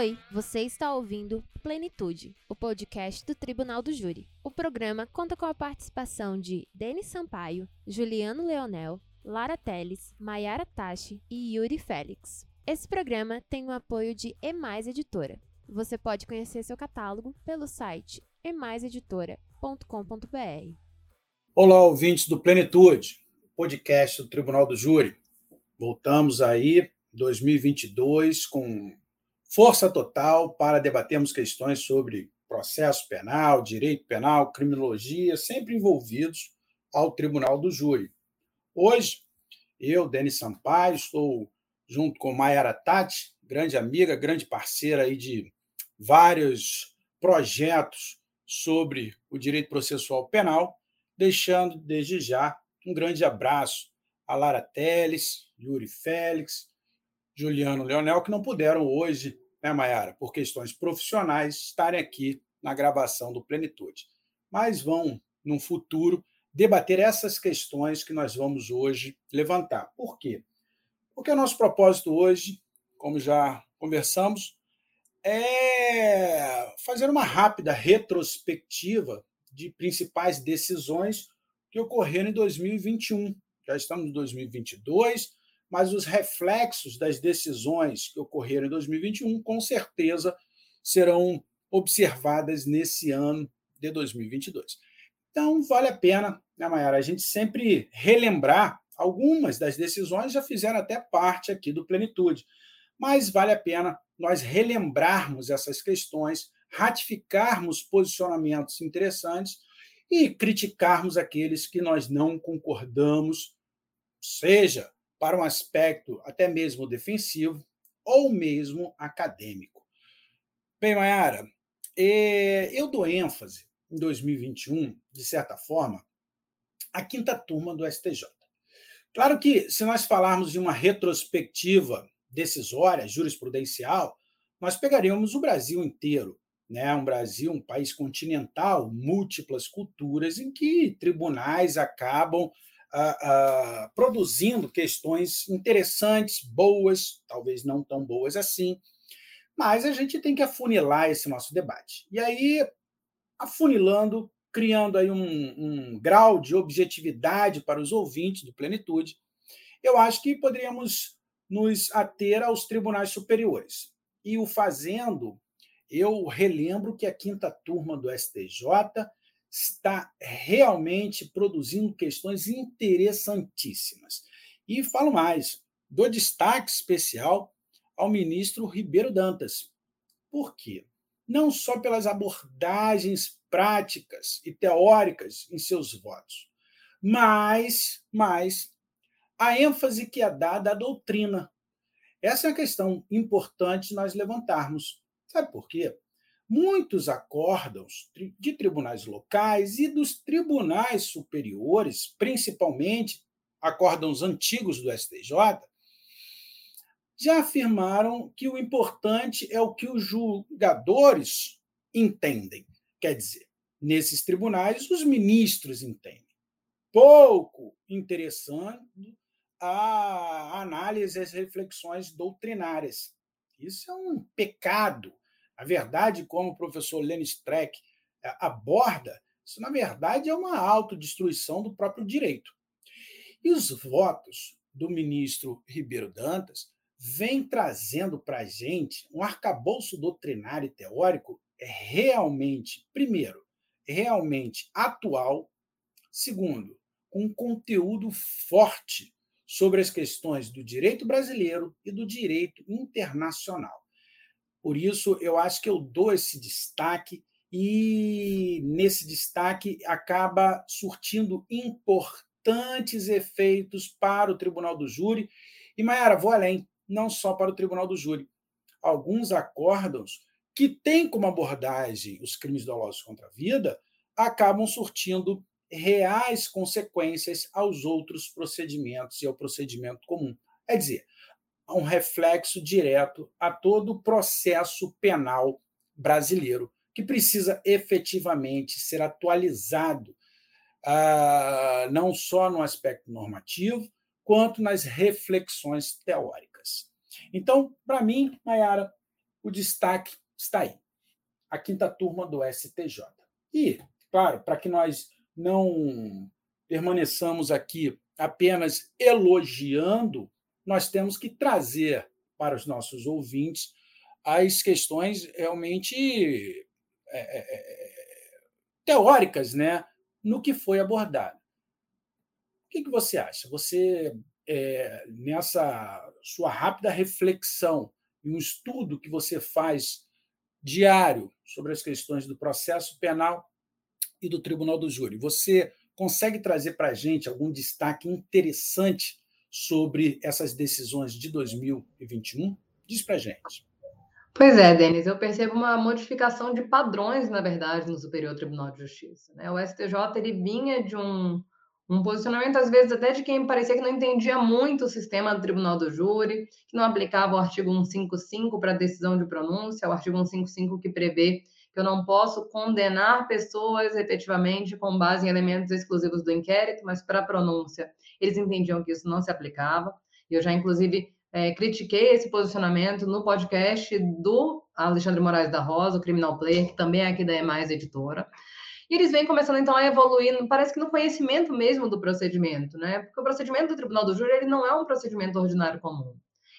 Oi, você está ouvindo Plenitude, o podcast do Tribunal do Júri. O programa conta com a participação de Denis Sampaio, Juliano Leonel, Lara Teles, Maiara Tachi e Yuri Félix. Esse programa tem o apoio de Emais Editora. Você pode conhecer seu catálogo pelo site emaiseditora.com.br. Olá, ouvintes do Plenitude, podcast do Tribunal do Júri. Voltamos aí 2022 com força total para debatermos questões sobre processo penal, direito penal, criminologia, sempre envolvidos ao Tribunal do Júri. Hoje, eu, Denis Sampaio, estou junto com Mayara Tati, grande amiga, grande parceira aí de vários projetos sobre o direito processual penal, deixando desde já um grande abraço a Lara Teles, Yuri Félix, Juliano Leonel, que não puderam hoje, né, Mayara, por questões profissionais, estarem aqui na gravação do Plenitude. Mas vão, no futuro, debater essas questões que nós vamos hoje levantar. Por quê? Porque o nosso propósito hoje, como já conversamos, é fazer uma rápida retrospectiva de principais decisões que ocorreram em 2021. Já estamos em 2022, mas os reflexos das decisões que ocorreram em 2021, com certeza, serão observadas nesse ano de 2022. Então, vale a pena, né, Mayara, a gente sempre relembrar algumas das decisões, já fizeram até parte aqui do Plenitude, mas vale a pena nós relembrarmos essas questões, ratificarmos posicionamentos interessantes e criticarmos aqueles que nós não concordamos, seja para um aspecto até mesmo defensivo ou mesmo acadêmico. Bem, Mayara, é, eu dou ênfase em 2021, de certa forma, à quinta turma do STJ. Claro que, se nós falarmos de uma retrospectiva decisória, jurisprudencial, nós pegaríamos o Brasil inteiro, né? Um Brasil, um país continental, múltiplas culturas, em que tribunais acabam produzindo questões interessantes, boas, talvez não tão boas assim, mas a gente tem que afunilar esse nosso debate. E aí, afunilando, criando aí um, um grau de objetividade para os ouvintes do Plenitude, eu acho que poderíamos nos ater aos tribunais superiores. E o fazendo, eu relembro que a quinta turma do STJ está realmente produzindo questões interessantíssimas. E falo mais, dou destaque especial ao ministro Ribeiro Dantas. Por quê? Não só pelas abordagens práticas e teóricas em seus votos, mas, mas a ênfase que é dada à doutrina. Essa é uma questão importante nós levantarmos. Sabe por quê? Muitos acórdãos de tribunais locais e dos tribunais superiores, principalmente acórdãos antigos do STJ, já afirmaram que o importante é o que os julgadores entendem. Quer dizer, nesses tribunais, os ministros entendem. Pouco interessante a análise e as reflexões doutrinárias. Isso é um pecado a verdade, como o professor Lenny Streck é, aborda, isso, na verdade, é uma autodestruição do próprio direito. E os votos do ministro Ribeiro Dantas vêm trazendo para a gente um arcabouço doutrinário e teórico realmente, primeiro, realmente atual, segundo, um conteúdo forte sobre as questões do direito brasileiro e do direito internacional. Por isso, eu acho que eu dou esse destaque e nesse destaque acaba surtindo importantes efeitos para o Tribunal do Júri. E, Mayara, vou além, não só para o Tribunal do Júri. Alguns acórdãos que têm como abordagem os crimes dolosos contra a vida acabam surtindo reais consequências aos outros procedimentos e ao procedimento comum. É dizer, um reflexo direto a todo o processo penal brasileiro, que precisa efetivamente ser atualizado, uh, não só no aspecto normativo, quanto nas reflexões teóricas. Então, para mim, Mayara, o destaque está aí. A quinta turma do STJ. E, claro, para que nós não permaneçamos aqui apenas elogiando, nós temos que trazer para os nossos ouvintes as questões realmente é, é, é, teóricas né, no que foi abordado. O que, que você acha? Você, é, nessa sua rápida reflexão e um estudo que você faz diário sobre as questões do processo penal e do tribunal do júri, você consegue trazer para a gente algum destaque interessante sobre essas decisões de 2021? Diz para gente. Pois é, Denis, eu percebo uma modificação de padrões, na verdade, no Superior Tribunal de Justiça. Né? O STJ ele vinha de um, um posicionamento, às vezes, até de quem parecia que não entendia muito o sistema do Tribunal do Júri, que não aplicava o artigo 155 para decisão de pronúncia, o artigo 155 que prevê eu não posso condenar pessoas efetivamente com base em elementos exclusivos do inquérito, mas para pronúncia eles entendiam que isso não se aplicava. E eu já, inclusive, é, critiquei esse posicionamento no podcast do Alexandre Moraes da Rosa, o Criminal Player, que também é aqui da EMAIS Editora. E eles vêm começando, então, a evoluir, parece que no conhecimento mesmo do procedimento, né? Porque o procedimento do Tribunal do Júri, ele não é um procedimento ordinário comum.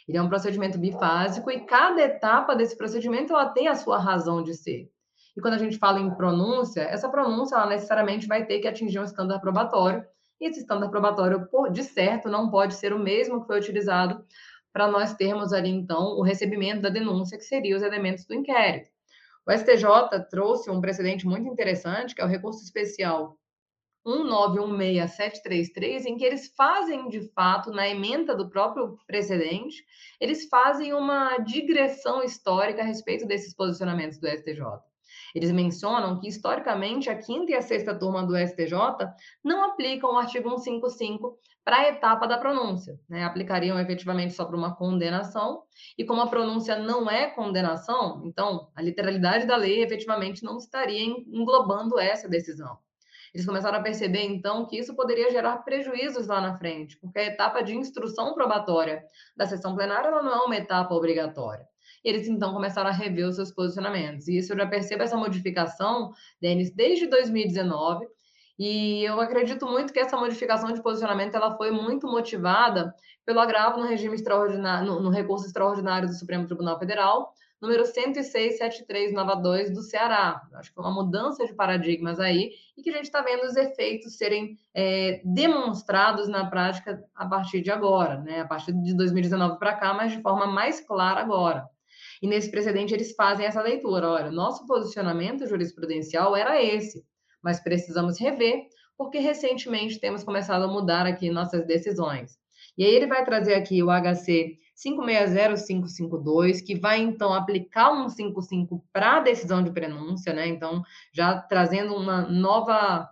Ele é um procedimento bifásico e cada etapa desse procedimento, ela tem a sua razão de ser. E quando a gente fala em pronúncia, essa pronúncia, ela necessariamente vai ter que atingir um estándar probatório, e esse estándar probatório, por, de certo, não pode ser o mesmo que foi utilizado para nós termos ali, então, o recebimento da denúncia, que seriam os elementos do inquérito. O STJ trouxe um precedente muito interessante, que é o recurso especial 1916733, em que eles fazem, de fato, na emenda do próprio precedente, eles fazem uma digressão histórica a respeito desses posicionamentos do STJ. Eles mencionam que, historicamente, a quinta e a sexta turma do STJ não aplicam o artigo 155 para a etapa da pronúncia, né? aplicariam efetivamente só para uma condenação, e como a pronúncia não é condenação, então a literalidade da lei efetivamente não estaria englobando essa decisão. Eles começaram a perceber, então, que isso poderia gerar prejuízos lá na frente, porque a etapa de instrução probatória da sessão plenária não é uma etapa obrigatória. Eles então começaram a rever os seus posicionamentos. E isso eu já percebo essa modificação, Denis, desde 2019. E eu acredito muito que essa modificação de posicionamento ela foi muito motivada pelo agravo no regime extraordinário, no, no recurso extraordinário do Supremo Tribunal Federal, número 1067392 do Ceará. Acho que foi uma mudança de paradigmas aí e que a gente está vendo os efeitos serem é, demonstrados na prática a partir de agora, né? A partir de 2019 para cá, mas de forma mais clara agora. E nesse precedente eles fazem essa leitura. Olha, nosso posicionamento jurisprudencial era esse, mas precisamos rever, porque recentemente temos começado a mudar aqui nossas decisões. E aí ele vai trazer aqui o HC 560552, que vai então aplicar um 55 para a decisão de prenúncia, né? Então, já trazendo uma nova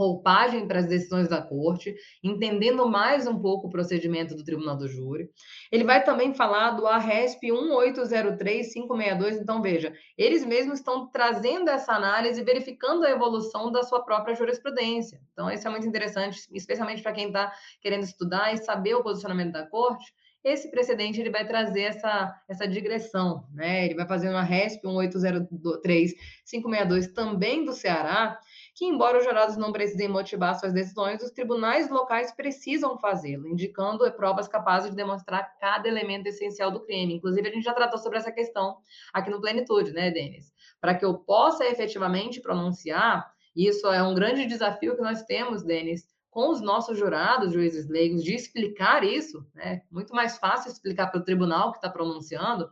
roupagem para as decisões da corte, entendendo mais um pouco o procedimento do Tribunal do Júri. Ele vai também falar do ARESP 1803562, então veja, eles mesmos estão trazendo essa análise, verificando a evolução da sua própria jurisprudência. Então isso é muito interessante, especialmente para quem está querendo estudar e saber o posicionamento da corte, esse precedente ele vai trazer essa, essa digressão, né? Ele vai fazer uma RESP 1803562 também do Ceará, que, embora os jurados não precisem motivar suas decisões, os tribunais locais precisam fazê-lo, indicando provas capazes de demonstrar cada elemento essencial do crime. Inclusive, a gente já tratou sobre essa questão aqui no Plenitude, né, Denis? Para que eu possa efetivamente pronunciar, isso é um grande desafio que nós temos, Denis, com os nossos jurados, juízes leigos, de explicar isso, né? Muito mais fácil explicar para o tribunal que está pronunciando,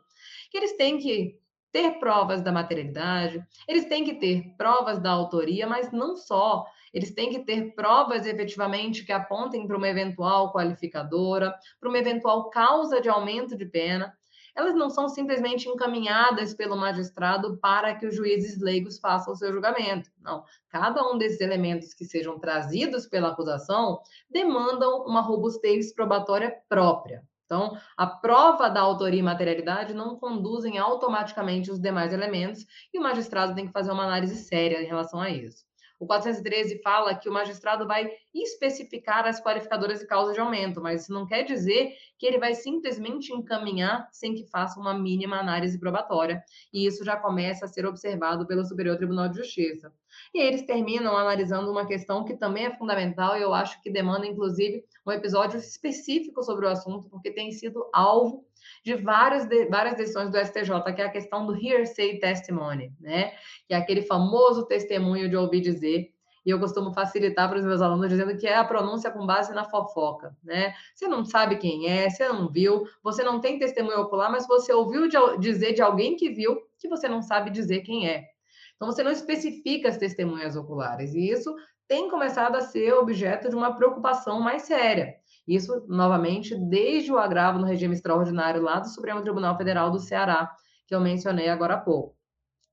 que eles têm que ter provas da materialidade, eles têm que ter provas da autoria, mas não só. Eles têm que ter provas efetivamente que apontem para uma eventual qualificadora, para uma eventual causa de aumento de pena. Elas não são simplesmente encaminhadas pelo magistrado para que os juízes leigos façam o seu julgamento. Não. Cada um desses elementos que sejam trazidos pela acusação demandam uma robustez probatória própria. Então, a prova da autoria e materialidade não conduzem automaticamente os demais elementos e o magistrado tem que fazer uma análise séria em relação a isso. O 413 fala que o magistrado vai especificar as qualificadoras e causas de aumento, mas isso não quer dizer que ele vai simplesmente encaminhar sem que faça uma mínima análise probatória. E isso já começa a ser observado pelo Superior Tribunal de Justiça. E eles terminam analisando uma questão que também é fundamental e eu acho que demanda, inclusive, um episódio específico sobre o assunto, porque tem sido alvo de várias, de, várias decisões do STJ, que é a questão do hearsay testimony, né? Que é aquele famoso testemunho de ouvir dizer e eu costumo facilitar para os meus alunos dizendo que é a pronúncia com base na fofoca, né? Você não sabe quem é, você não viu, você não tem testemunho ocular, mas você ouviu de, dizer de alguém que viu que você não sabe dizer quem é. Então você não especifica as testemunhas oculares e isso tem começado a ser objeto de uma preocupação mais séria. Isso, novamente, desde o agravo no regime extraordinário lá do Supremo Tribunal Federal do Ceará, que eu mencionei agora há pouco.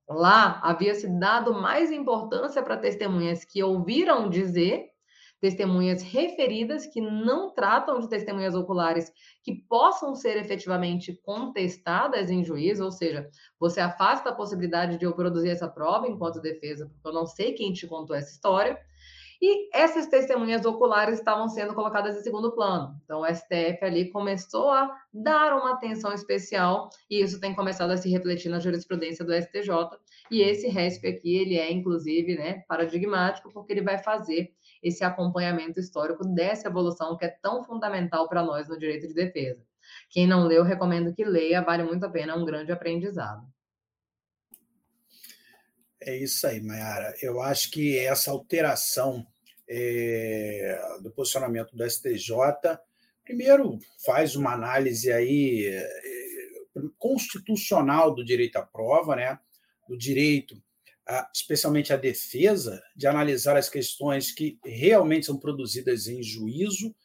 Lá havia se dado mais importância para testemunhas que ouviram dizer, testemunhas referidas que não tratam de testemunhas oculares que possam ser efetivamente contestadas em juízo, ou seja, você afasta a possibilidade de eu produzir essa prova enquanto defesa, porque eu não sei quem te contou essa história. E essas testemunhas oculares estavam sendo colocadas em segundo plano. Então, o STF ali começou a dar uma atenção especial e isso tem começado a se refletir na jurisprudência do STJ. E esse RESP aqui, ele é, inclusive, né, paradigmático, porque ele vai fazer esse acompanhamento histórico dessa evolução que é tão fundamental para nós no direito de defesa. Quem não leu, recomendo que leia, vale muito a pena, é um grande aprendizado. É isso aí, Mayara. Eu acho que essa alteração é, do posicionamento do STJ, primeiro faz uma análise aí é, constitucional do direito à prova, né? do direito, a, especialmente à defesa, de analisar as questões que realmente são produzidas em juízo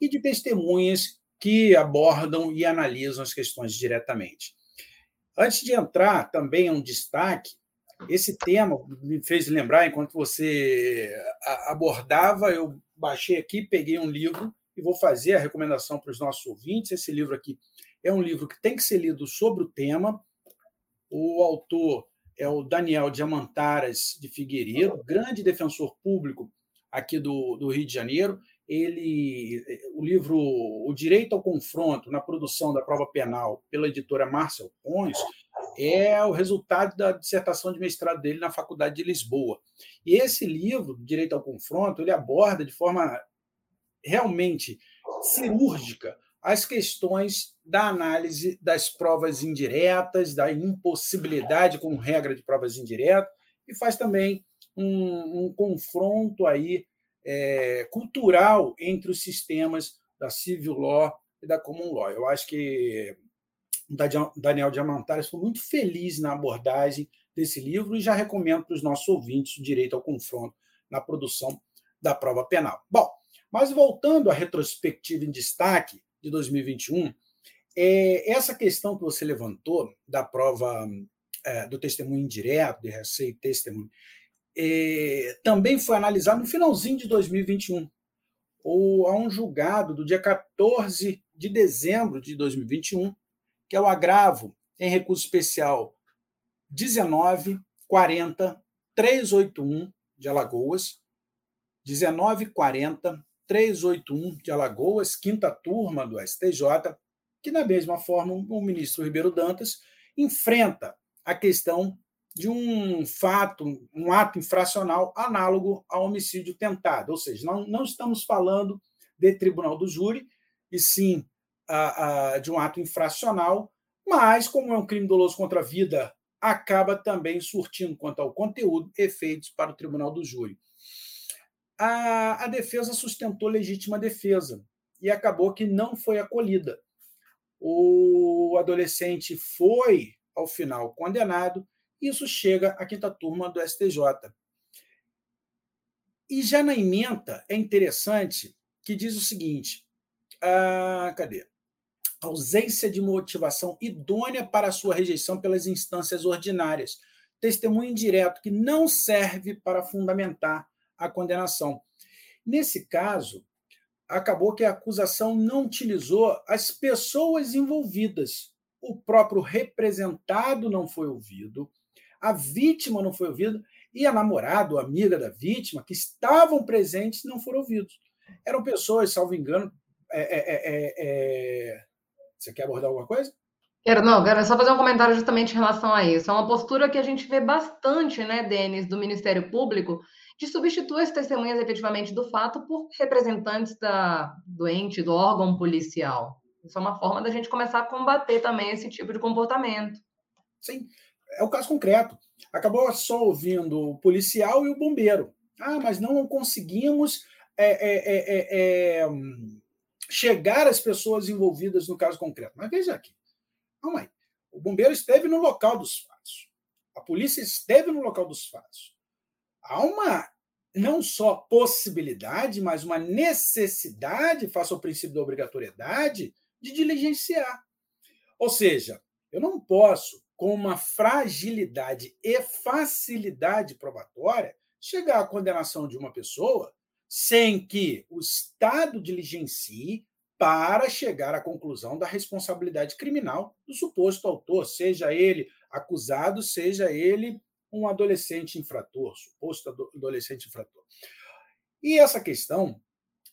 e de testemunhas que abordam e analisam as questões diretamente. Antes de entrar, também um destaque esse tema me fez lembrar, enquanto você abordava, eu baixei aqui, peguei um livro e vou fazer a recomendação para os nossos ouvintes. Esse livro aqui é um livro que tem que ser lido sobre o tema. O autor é o Daniel Diamantaras de Figueiredo, grande defensor público aqui do, do Rio de Janeiro. Ele, o livro O Direito ao Confronto na Produção da Prova Penal, pela editora Marcel Pons, é o resultado da dissertação de mestrado dele na Faculdade de Lisboa. E esse livro, Direito ao Confronto, ele aborda de forma realmente cirúrgica as questões da análise das provas indiretas, da impossibilidade com regra de provas indiretas, e faz também um, um confronto aí é, cultural entre os sistemas da civil law e da common law. Eu acho que Daniel Diamantares foi muito feliz na abordagem desse livro e já recomendo para os nossos ouvintes o direito ao confronto na produção da prova penal. Bom, mas voltando à retrospectiva em destaque de 2021, é, essa questão que você levantou da prova é, do testemunho indireto, de receita testemunho, é, também foi analisado no finalzinho de 2021, ou a um julgado do dia 14 de dezembro de 2021, que é o agravo em recurso especial 1940 381 de Alagoas, 1940 381 de Alagoas, quinta turma do STJ, que da mesma forma o ministro Ribeiro Dantas enfrenta a questão de um fato, um ato infracional análogo ao homicídio tentado, ou seja, não, não estamos falando de tribunal do júri, e sim a, a, de um ato infracional, mas, como é um crime doloso contra a vida, acaba também surtindo, quanto ao conteúdo, efeitos para o tribunal do júri. A, a defesa sustentou legítima defesa e acabou que não foi acolhida. O adolescente foi, ao final, condenado, isso chega à quinta turma do STJ. E já na emenda é interessante que diz o seguinte: ah, cadê? ausência de motivação idônea para sua rejeição pelas instâncias ordinárias, testemunho indireto que não serve para fundamentar a condenação. Nesse caso, acabou que a acusação não utilizou as pessoas envolvidas. O próprio representado não foi ouvido, a vítima não foi ouvida e a namorada ou amiga da vítima, que estavam presentes, não foram ouvidos. Eram pessoas, salvo engano. É, é, é, é você quer abordar alguma coisa? Quero, não, quero só fazer um comentário justamente em relação a isso. É uma postura que a gente vê bastante, né, Denis, do Ministério Público, de substituir as testemunhas efetivamente do fato por representantes da doente, do órgão policial. Isso é uma forma da gente começar a combater também esse tipo de comportamento. Sim, é o caso concreto. Acabou só ouvindo o policial e o bombeiro. Ah, mas não conseguimos é, é, é, é chegar às pessoas envolvidas no caso concreto. Mas veja aqui. Calma aí. O bombeiro esteve no local dos fatos. A polícia esteve no local dos fatos. Há uma não só possibilidade, mas uma necessidade, face ao princípio da obrigatoriedade, de diligenciar. Ou seja, eu não posso, com uma fragilidade e facilidade probatória, chegar à condenação de uma pessoa sem que o Estado diligencie para chegar à conclusão da responsabilidade criminal do suposto autor, seja ele acusado, seja ele um adolescente infrator, suposto adolescente infrator. E essa questão,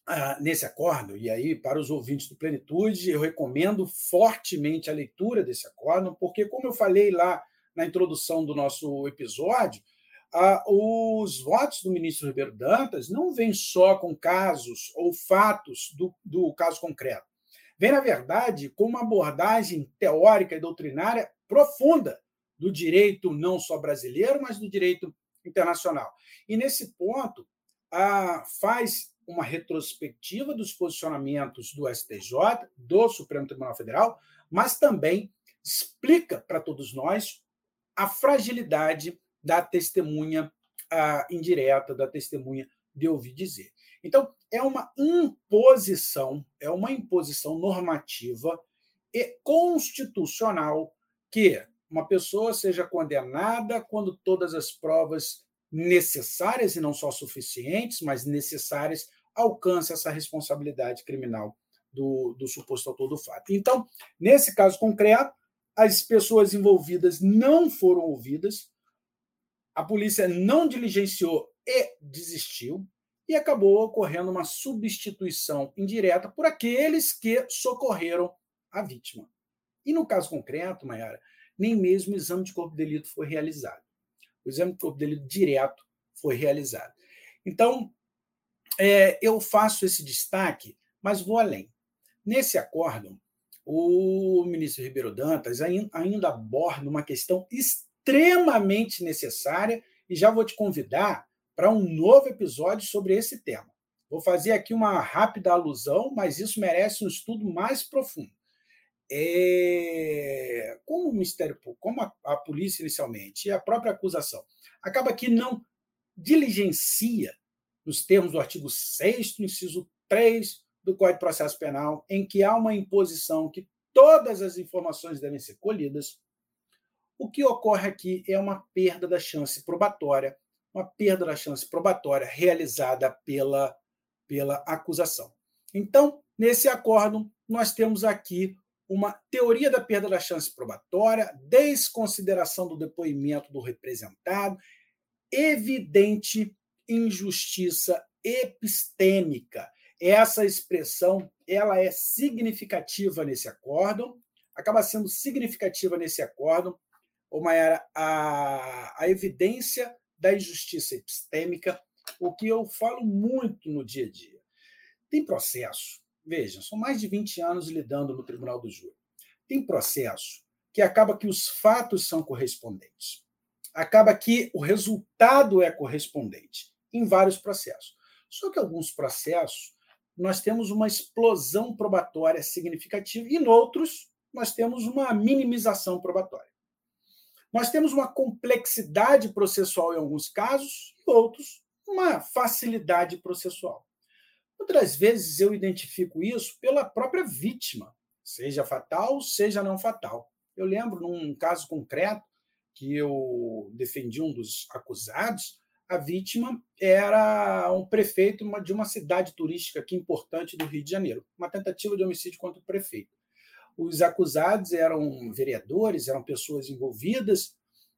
ah, nesse acordo, e aí para os ouvintes do Plenitude, eu recomendo fortemente a leitura desse acordo, porque, como eu falei lá na introdução do nosso episódio, os votos do ministro Ribeiro Dantas não vêm só com casos ou fatos do, do caso concreto. Vem, na verdade, com uma abordagem teórica e doutrinária profunda do direito não só brasileiro, mas do direito internacional. E, nesse ponto, ah, faz uma retrospectiva dos posicionamentos do STJ, do Supremo Tribunal Federal, mas também explica para todos nós a fragilidade da testemunha ah, indireta, da testemunha de ouvir dizer. Então, é uma imposição, é uma imposição normativa e constitucional que uma pessoa seja condenada quando todas as provas necessárias, e não só suficientes, mas necessárias, alcance essa responsabilidade criminal do, do suposto autor do fato. Então, nesse caso concreto, as pessoas envolvidas não foram ouvidas, a polícia não diligenciou e desistiu, e acabou ocorrendo uma substituição indireta por aqueles que socorreram a vítima. E no caso concreto, Mayara, nem mesmo o exame de corpo de delito foi realizado. O exame de corpo de delito direto foi realizado. Então, é, eu faço esse destaque, mas vou além. Nesse acórdão, o ministro Ribeiro Dantas ainda aborda uma questão extremamente necessária e já vou te convidar para um novo episódio sobre esse tema. Vou fazer aqui uma rápida alusão, mas isso merece um estudo mais profundo. É... Como o Ministério Público, como a, a polícia inicialmente e a própria acusação, acaba que não diligencia, nos termos do artigo 6, inciso 3 do Código de Processo Penal, em que há uma imposição que todas as informações devem ser colhidas, o que ocorre aqui é uma perda da chance probatória, uma perda da chance probatória realizada pela, pela acusação. Então, nesse acordo, nós temos aqui uma teoria da perda da chance probatória, desconsideração do depoimento do representado, evidente injustiça epistêmica. Essa expressão ela é significativa nesse acórdão, acaba sendo significativa nesse acórdão, ou Mayara, a, a evidência da injustiça epistêmica, o que eu falo muito no dia a dia. Tem processo, veja, são mais de 20 anos lidando no Tribunal do Júri. Tem processo que acaba que os fatos são correspondentes. Acaba que o resultado é correspondente em vários processos. Só que alguns processos nós temos uma explosão probatória significativa e em outros nós temos uma minimização probatória. Nós temos uma complexidade processual em alguns casos, e outros, uma facilidade processual. Outras vezes eu identifico isso pela própria vítima, seja fatal, seja não fatal. Eu lembro num caso concreto que eu defendi um dos acusados, a vítima era um prefeito de uma cidade turística aqui importante do Rio de Janeiro, uma tentativa de homicídio contra o prefeito. Os acusados eram vereadores, eram pessoas envolvidas,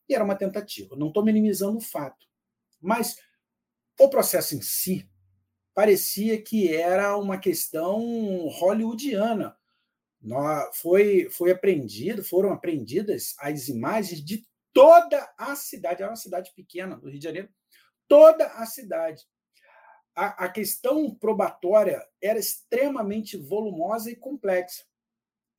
e era uma tentativa. Não estou minimizando o fato, Mas o processo em si parecia que era uma questão hollywoodiana. Foi, foi apreendido, foram apreendidas as imagens de toda a cidade, era uma cidade pequena do Rio de Janeiro, toda a cidade. A, a questão probatória era extremamente volumosa e complexa.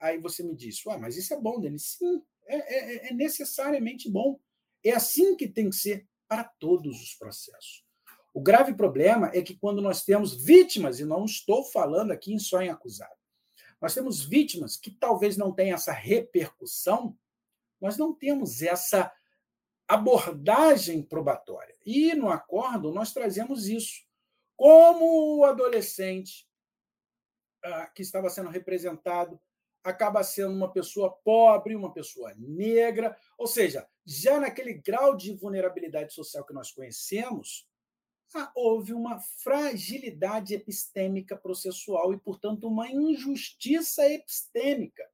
Aí você me diz, Ué, mas isso é bom, Denis? Sim, é, é, é necessariamente bom. É assim que tem que ser para todos os processos. O grave problema é que quando nós temos vítimas, e não estou falando aqui só em acusado, nós temos vítimas que talvez não tenham essa repercussão, nós não temos essa abordagem probatória. E no acordo nós trazemos isso. Como o adolescente ah, que estava sendo representado acaba sendo uma pessoa pobre, uma pessoa negra, ou seja, já naquele grau de vulnerabilidade social que nós conhecemos, houve uma fragilidade epistêmica processual e, portanto, uma injustiça epistêmica.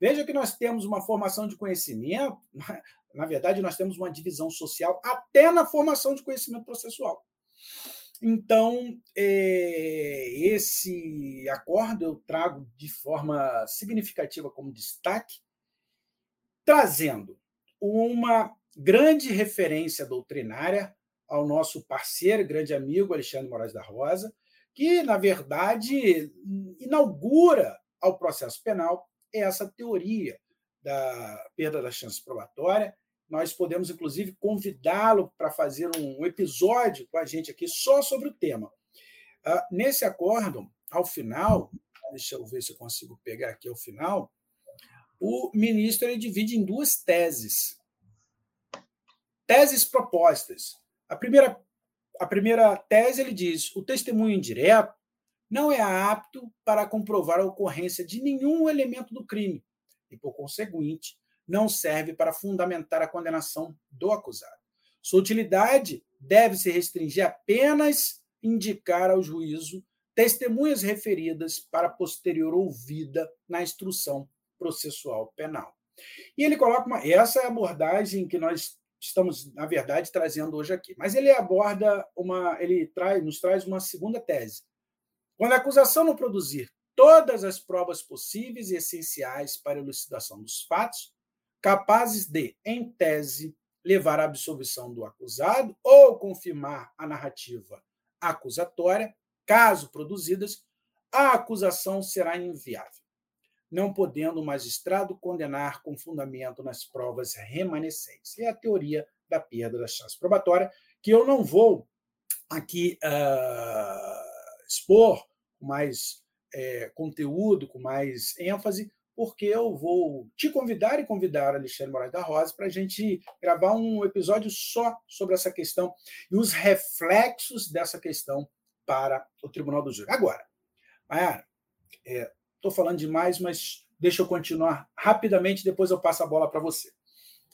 Veja que nós temos uma formação de conhecimento, na verdade, nós temos uma divisão social até na formação de conhecimento processual. Então, é, esse acordo eu trago de forma significativa como destaque, trazendo uma grande referência doutrinária ao nosso parceiro, grande amigo Alexandre Moraes da Rosa, que, na verdade, inaugura ao processo penal essa teoria da perda da chance probatória nós podemos, inclusive, convidá-lo para fazer um episódio com a gente aqui só sobre o tema. Uh, nesse acordo, ao final, deixa eu ver se eu consigo pegar aqui ao final, o ministro ele divide em duas teses. Teses propostas. A primeira, a primeira tese ele diz: o testemunho indireto não é apto para comprovar a ocorrência de nenhum elemento do crime e, por conseguinte, não serve para fundamentar a condenação do acusado. Sua utilidade deve se restringir apenas indicar ao juízo testemunhas referidas para posterior ouvida na instrução processual penal. E ele coloca uma. Essa é a abordagem que nós estamos, na verdade, trazendo hoje aqui. Mas ele aborda uma. Ele traz, nos traz uma segunda tese. Quando a acusação não produzir todas as provas possíveis e essenciais para a elucidação dos fatos, capazes de, em tese, levar à absolvição do acusado ou confirmar a narrativa acusatória, caso produzidas, a acusação será inviável, não podendo o magistrado condenar com fundamento nas provas remanescentes. É a teoria da perda da chance probatória, que eu não vou aqui uh, expor com mais é, conteúdo, com mais ênfase, porque eu vou te convidar e convidar Alexandre Moraes da Rosa para a gente gravar um episódio só sobre essa questão e os reflexos dessa questão para o Tribunal do Júri. Agora, Mayara, estou falando demais, mas deixa eu continuar rapidamente, depois eu passo a bola para você.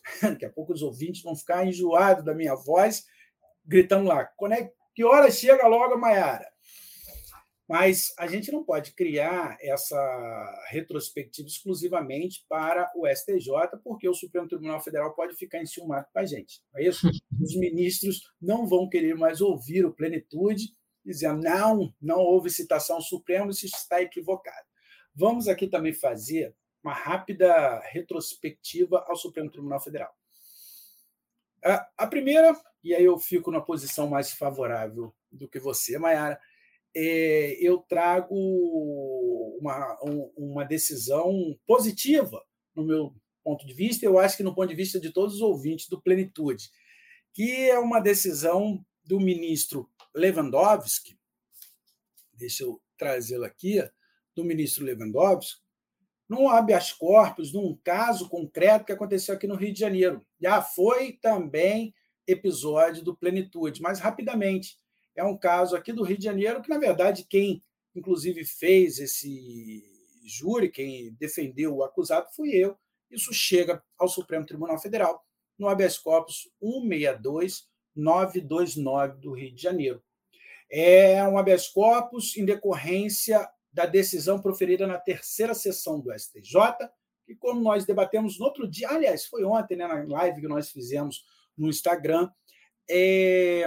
Daqui a pouco os ouvintes vão ficar enjoados da minha voz, gritando lá, é, que hora chega logo, Maiara? Mas a gente não pode criar essa retrospectiva exclusivamente para o STJ, porque o Supremo Tribunal Federal pode ficar enciumado com a gente. Não é isso? Os ministros não vão querer mais ouvir o plenitude, dizendo não, não houve citação Supremo, isso está equivocado. Vamos aqui também fazer uma rápida retrospectiva ao Supremo Tribunal Federal. A primeira, e aí eu fico na posição mais favorável do que você, Mayara, é, eu trago uma, uma decisão positiva no meu ponto de vista, eu acho que no ponto de vista de todos os ouvintes do Plenitude, que é uma decisão do ministro Lewandowski, deixa eu trazê-lo aqui, do ministro Lewandowski, num habeas corpus, num caso concreto que aconteceu aqui no Rio de Janeiro. Já foi também episódio do Plenitude, mas rapidamente é um caso aqui do Rio de Janeiro que, na verdade, quem inclusive fez esse júri, quem defendeu o acusado, fui eu. Isso chega ao Supremo Tribunal Federal no habeas corpus 162929 do Rio de Janeiro. É um habeas corpus em decorrência da decisão proferida na terceira sessão do STJ, que como nós debatemos no outro dia, aliás, foi ontem, né, na live que nós fizemos no Instagram, é,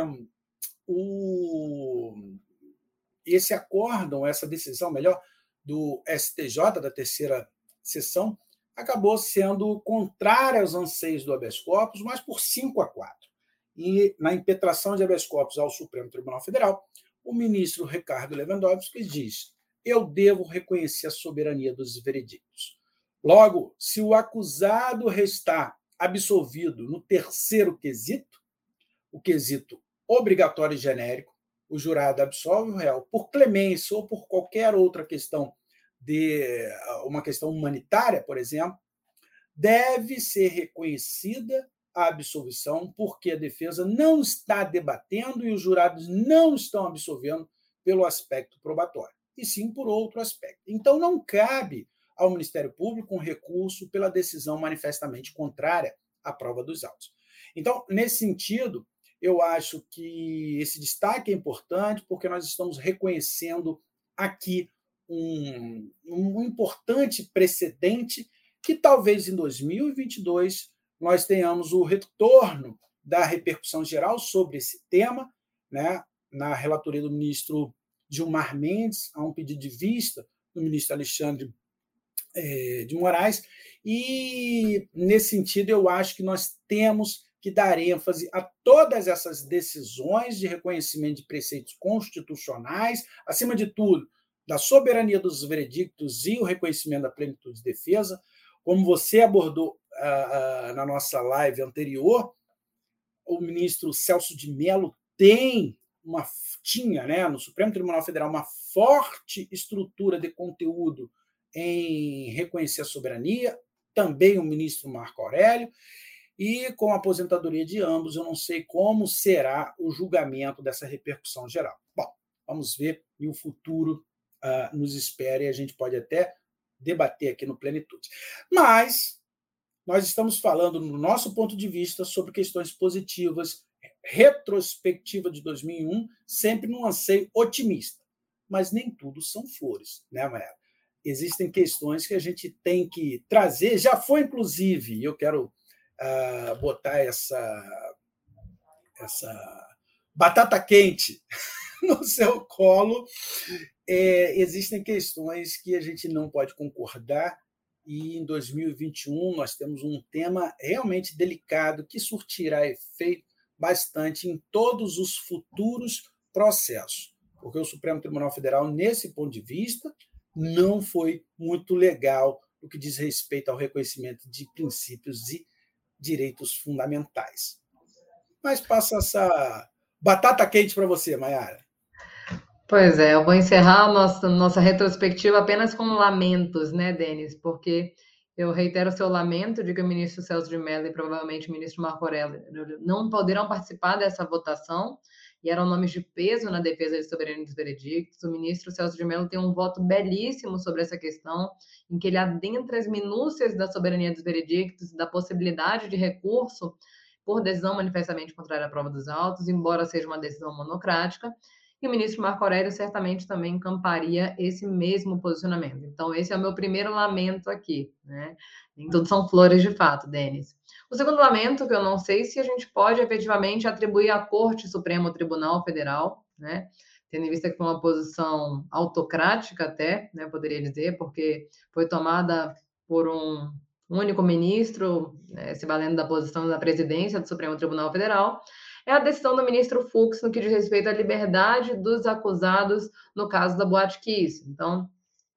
o, esse acórdão, essa decisão, melhor, do STJ, da terceira sessão, acabou sendo contrária aos anseios do habeas corpus, mas por 5 a 4. E na impetração de habeas corpus ao Supremo Tribunal Federal, o ministro Ricardo Lewandowski diz: Eu devo reconhecer a soberania dos veredictos. Logo, se o acusado restar absolvido no terceiro quesito, o quesito obrigatório e genérico, o jurado absolve o réu por clemência ou por qualquer outra questão de uma questão humanitária, por exemplo, deve ser reconhecida a absolvição porque a defesa não está debatendo e os jurados não estão absolvendo pelo aspecto probatório, e sim por outro aspecto. Então não cabe ao Ministério Público um recurso pela decisão manifestamente contrária à prova dos autos. Então, nesse sentido, eu acho que esse destaque é importante porque nós estamos reconhecendo aqui um, um importante precedente que talvez em 2022 nós tenhamos o retorno da repercussão geral sobre esse tema, né, na relatoria do ministro Gilmar Mendes, a um pedido de vista do ministro Alexandre é, de Moraes, e nesse sentido eu acho que nós temos que dar ênfase a todas essas decisões de reconhecimento de preceitos constitucionais, acima de tudo, da soberania dos veredictos e o reconhecimento da plenitude de defesa, como você abordou uh, uh, na nossa live anterior, o ministro Celso de Mello tem uma tinha, né, no Supremo Tribunal Federal uma forte estrutura de conteúdo em reconhecer a soberania, também o ministro Marco Aurélio, e com a aposentadoria de ambos, eu não sei como será o julgamento dessa repercussão geral. Bom, vamos ver e o futuro uh, nos espera e a gente pode até debater aqui no Plenitude. Mas nós estamos falando, no nosso ponto de vista, sobre questões positivas, retrospectiva de 2001, sempre num anseio otimista. Mas nem tudo são flores, né, Maera? Existem questões que a gente tem que trazer. Já foi, inclusive, eu quero uh, botar essa, essa batata quente no seu colo é, existem questões que a gente não pode concordar, e em 2021 nós temos um tema realmente delicado que surtirá efeito bastante em todos os futuros processos, porque o Supremo Tribunal Federal, nesse ponto de vista, não foi muito legal no que diz respeito ao reconhecimento de princípios e direitos fundamentais. Mas passa essa batata quente para você, Mayara. Pois é, eu vou encerrar nossa, nossa retrospectiva apenas com lamentos, né, Denis? Porque eu reitero o seu lamento de que o ministro Celso de Mello e provavelmente o ministro Marco Aurélio não poderão participar dessa votação, e eram nomes de peso na defesa de soberania dos veredictos. O ministro Celso de Mello tem um voto belíssimo sobre essa questão, em que ele adentra as minúcias da soberania dos veredictos, da possibilidade de recurso por decisão manifestamente contrária à prova dos autos, embora seja uma decisão monocrática e o ministro Marco Aurélio certamente também encamparia esse mesmo posicionamento. Então, esse é o meu primeiro lamento aqui, né? Nem tudo são flores de fato, Denis. O segundo lamento, que eu não sei se a gente pode efetivamente atribuir à Corte Suprema, ao Tribunal Federal, né? Tendo em vista que foi uma posição autocrática até, né, poderia dizer, porque foi tomada por um único ministro, né, se valendo da posição da presidência do Supremo Tribunal Federal, é a decisão do ministro Fux no que diz respeito à liberdade dos acusados no caso da Boate Kiss. Então,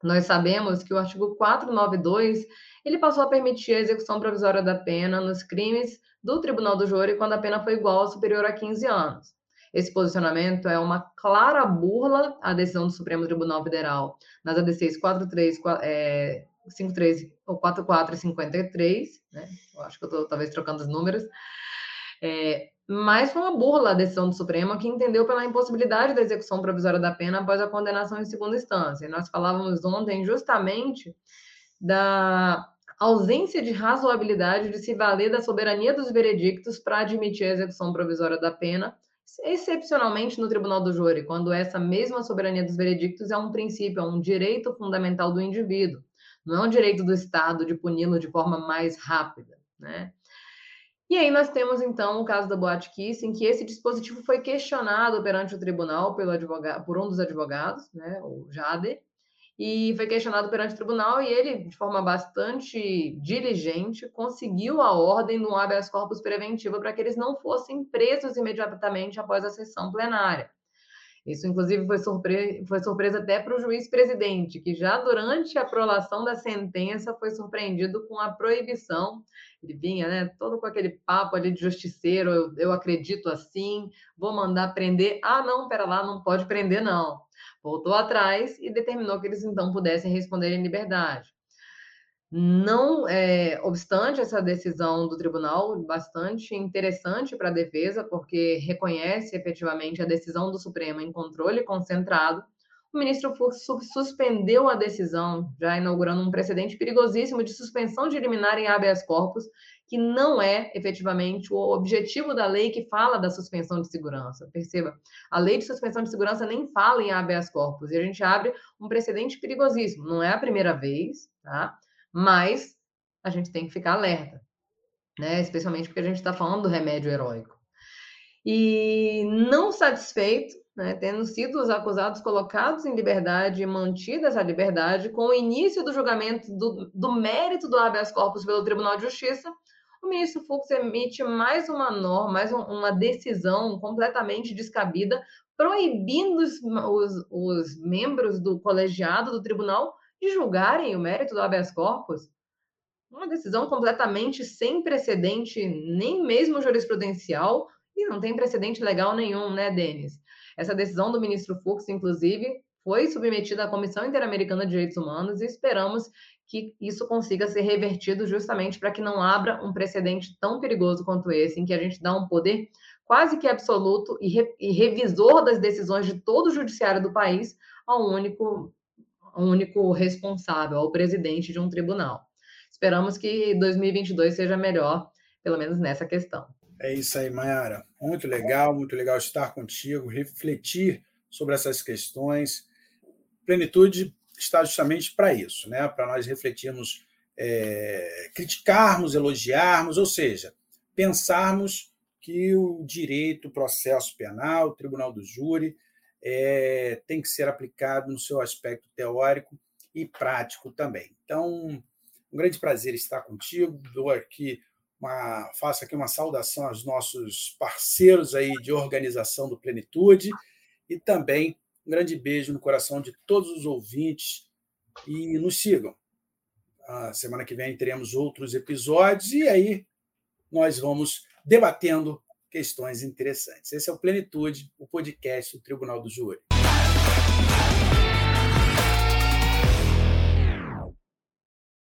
nós sabemos que o artigo 492 ele passou a permitir a execução provisória da pena nos crimes do Tribunal do Júri quando a pena foi igual ou superior a 15 anos. Esse posicionamento é uma clara burla à decisão do Supremo Tribunal Federal nas ADCs 43, é, 53 ou 44 e 53, né? Eu acho que eu estou talvez trocando os números. É, mas foi uma burla a decisão do Supremo que entendeu pela impossibilidade da execução provisória da pena após a condenação em segunda instância. Nós falávamos ontem justamente da ausência de razoabilidade de se valer da soberania dos veredictos para admitir a execução provisória da pena, excepcionalmente no Tribunal do Júri, quando essa mesma soberania dos veredictos é um princípio, é um direito fundamental do indivíduo, não é um direito do Estado de puni-lo de forma mais rápida, né? E aí nós temos então o caso da Boate Kiss, em que esse dispositivo foi questionado perante o tribunal pelo advogado, por um dos advogados, né, o Jader, e foi questionado perante o tribunal e ele, de forma bastante diligente, conseguiu a ordem do habeas corpus preventivo para que eles não fossem presos imediatamente após a sessão plenária. Isso, inclusive, foi, surpre... foi surpresa até para o juiz presidente, que já durante a prolação da sentença foi surpreendido com a proibição. Ele vinha, né, todo com aquele papo ali de justiceiro, eu, eu acredito assim, vou mandar prender. Ah, não, pera lá, não pode prender, não voltou atrás e determinou que eles então pudessem responder em liberdade. Não é, obstante essa decisão do tribunal, bastante interessante para a defesa, porque reconhece efetivamente a decisão do Supremo em controle concentrado, o ministro Fux suspendeu a decisão, já inaugurando um precedente perigosíssimo de suspensão de liminar em habeas corpus, que não é efetivamente o objetivo da lei que fala da suspensão de segurança. Perceba, a lei de suspensão de segurança nem fala em habeas corpus, e a gente abre um precedente perigosíssimo. Não é a primeira vez, tá? Mas a gente tem que ficar alerta, né? Especialmente porque a gente está falando do remédio heróico. E não satisfeito, né, tendo sido os acusados colocados em liberdade e mantida essa liberdade, com o início do julgamento do, do mérito do habeas corpus pelo Tribunal de Justiça, o ministro Fux emite mais uma norma, mais uma decisão completamente descabida, proibindo os, os, os membros do colegiado do tribunal de julgarem o mérito do habeas corpus. Uma decisão completamente sem precedente, nem mesmo jurisprudencial, e não tem precedente legal nenhum, né, Denis? Essa decisão do ministro Fux, inclusive, foi submetida à Comissão Interamericana de Direitos Humanos e esperamos que isso consiga ser revertido justamente para que não abra um precedente tão perigoso quanto esse, em que a gente dá um poder quase que absoluto e, re, e revisor das decisões de todo o judiciário do país ao único, único responsável, ao presidente de um tribunal. Esperamos que 2022 seja melhor, pelo menos nessa questão. É isso aí, Mayara. Muito legal, muito legal estar contigo, refletir sobre essas questões. Plenitude está justamente para isso, né? para nós refletirmos, é, criticarmos, elogiarmos, ou seja, pensarmos que o direito, o processo penal, o tribunal do júri, é, tem que ser aplicado no seu aspecto teórico e prático também. Então, um grande prazer estar contigo. Dou aqui uma, faço aqui uma saudação aos nossos parceiros aí de organização do Plenitude e também um grande beijo no coração de todos os ouvintes e nos sigam. A semana que vem teremos outros episódios e aí nós vamos debatendo questões interessantes. Esse é o Plenitude, o podcast do Tribunal do Júri.